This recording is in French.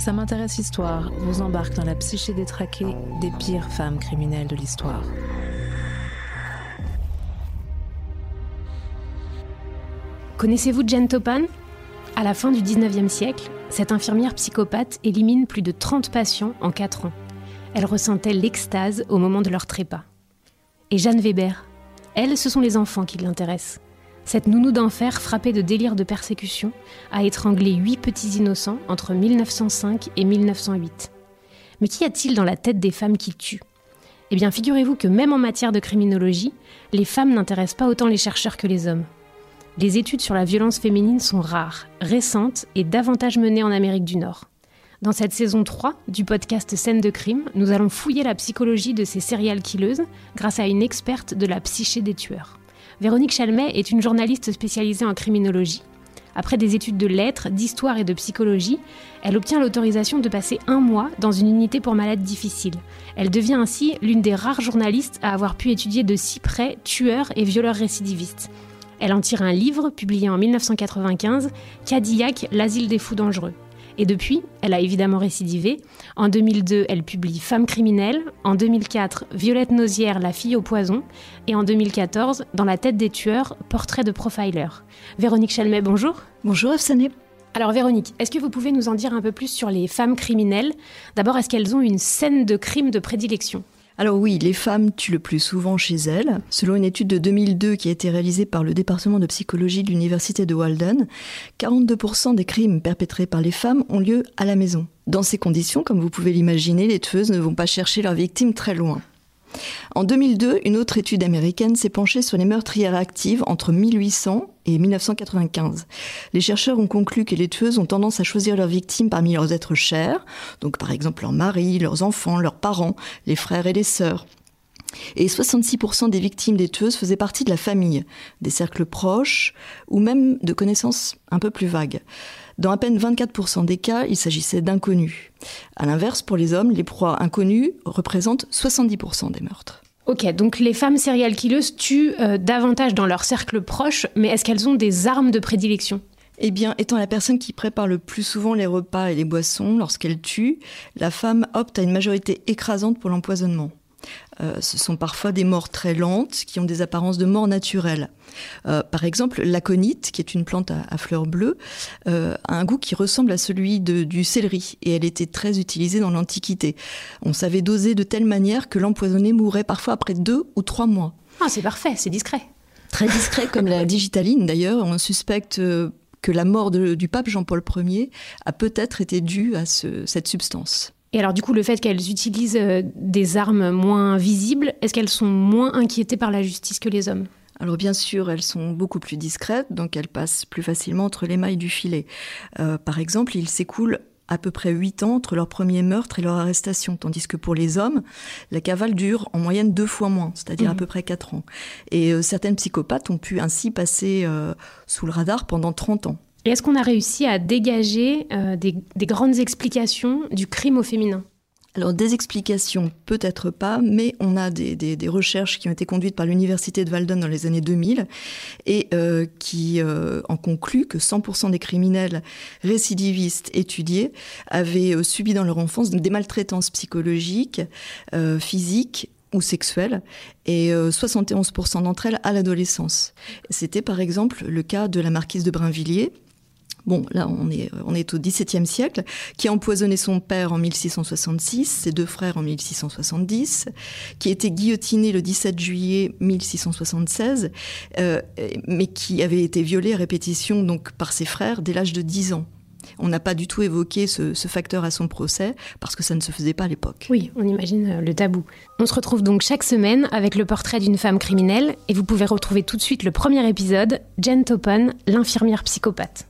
Ça m'intéresse Histoire vous embarque dans la psyché détraquée des pires femmes criminelles de l'histoire. Connaissez-vous Jane Topan À la fin du 19e siècle, cette infirmière psychopathe élimine plus de 30 patients en 4 ans. Elle ressentait l'extase au moment de leur trépas. Et Jeanne Weber? Elle, ce sont les enfants qui l'intéressent. Cette nounou d'enfer, frappée de délire de persécution, a étranglé huit petits innocents entre 1905 et 1908. Mais qu'y a-t-il dans la tête des femmes qui tuent? Eh bien, figurez-vous que même en matière de criminologie, les femmes n'intéressent pas autant les chercheurs que les hommes. Les études sur la violence féminine sont rares, récentes et davantage menées en Amérique du Nord. Dans cette saison 3 du podcast Scène de crime, nous allons fouiller la psychologie de ces serial killeuses grâce à une experte de la psyché des tueurs. Véronique Chalmet est une journaliste spécialisée en criminologie. Après des études de lettres, d'histoire et de psychologie, elle obtient l'autorisation de passer un mois dans une unité pour malades difficiles. Elle devient ainsi l'une des rares journalistes à avoir pu étudier de si près tueurs et violeurs récidivistes. Elle en tire un livre publié en 1995, Cadillac, l'asile des fous dangereux. Et depuis, elle a évidemment récidivé. En 2002, elle publie Femme criminelle. En 2004, Violette Nausière, La fille au poison. Et en 2014, Dans la tête des tueurs, Portrait de profiler. Véronique Chalmet, bonjour. Bonjour Afsané. Alors Véronique, est-ce que vous pouvez nous en dire un peu plus sur les femmes criminelles? D'abord, est-ce qu'elles ont une scène de crime de prédilection? Alors oui, les femmes tuent le plus souvent chez elles. Selon une étude de 2002 qui a été réalisée par le département de psychologie de l'université de Walden, 42% des crimes perpétrés par les femmes ont lieu à la maison. Dans ces conditions, comme vous pouvez l'imaginer, les tueuses ne vont pas chercher leurs victimes très loin. En 2002, une autre étude américaine s'est penchée sur les meurtrières actives entre 1800 et 1995. Les chercheurs ont conclu que les tueuses ont tendance à choisir leurs victimes parmi leurs êtres chers, donc par exemple leurs maris, leurs enfants, leurs parents, les frères et les sœurs. Et 66% des victimes des tueuses faisaient partie de la famille, des cercles proches ou même de connaissances un peu plus vagues. Dans à peine 24% des cas, il s'agissait d'inconnus. À l'inverse, pour les hommes, les proies inconnues représentent 70% des meurtres. Ok, donc les femmes serial killeuses tuent euh, davantage dans leur cercle proche, mais est-ce qu'elles ont des armes de prédilection? Eh bien, étant la personne qui prépare le plus souvent les repas et les boissons lorsqu'elle tue, la femme opte à une majorité écrasante pour l'empoisonnement. Euh, ce sont parfois des morts très lentes qui ont des apparences de mort naturelle. Euh, par exemple, l'aconite, qui est une plante à, fleurs bleues, euh, a un goût qui ressemble à celui du céleri et elle était très utilisée dans l'Antiquité. On savait doser de telle manière que l'empoisonné mourait parfois après deux ou trois mois. Ah, c'est parfait, c'est discret. Très discret comme la digitaline d'ailleurs. On suspecte que la mort du pape Jean-Paul Ier a peut-être été due à cette substance. Et alors du coup, le fait qu'elles utilisent euh, des armes moins visibles, est-ce qu'elles sont moins inquiétées par la justice que les hommes? Alors bien sûr, elles sont beaucoup plus discrètes, donc elles passent plus facilement entre les mailles du filet. Euh, par exemple, il s'écoule à peu près 8 ans entre leur premier meurtre et leur arrestation, tandis que pour les hommes, la cavale dure en moyenne deux fois moins, c'est-à-dire à mmh. peu près 4 ans. Et euh, certaines psychopathes ont pu ainsi passer sous le radar pendant 30 ans. Et est-ce qu'on a réussi à dégager euh, des, grandes explications du crime au féminin? Alors des explications, peut-être pas, mais on a des, recherches qui ont été conduites par l'université de Walden dans les années 2000 et euh, qui euh, en concluent que 100% des criminels récidivistes étudiés avaient subi dans leur enfance des maltraitances psychologiques, physiques ou sexuelles, et 71% d'entre elles à l'adolescence. C'était par exemple le cas de la marquise de Brinvilliers, bon, là on est, au XVIIe siècle, qui a empoisonné son père en 1666, ses deux frères en 1670, qui a été guillotiné le 17 juillet 1676, euh, mais qui avait été violé à répétition donc par ses frères dès l'âge de 10 ans. On n'a pas du tout évoqué ce, facteur à son procès parce que ça ne se faisait pas à l'époque. Oui, on imagine euh, le tabou. On se retrouve donc chaque semaine avec le portrait d'une femme criminelle et vous pouvez retrouver tout de suite le premier épisode, Jen Topen, l'infirmière psychopathe.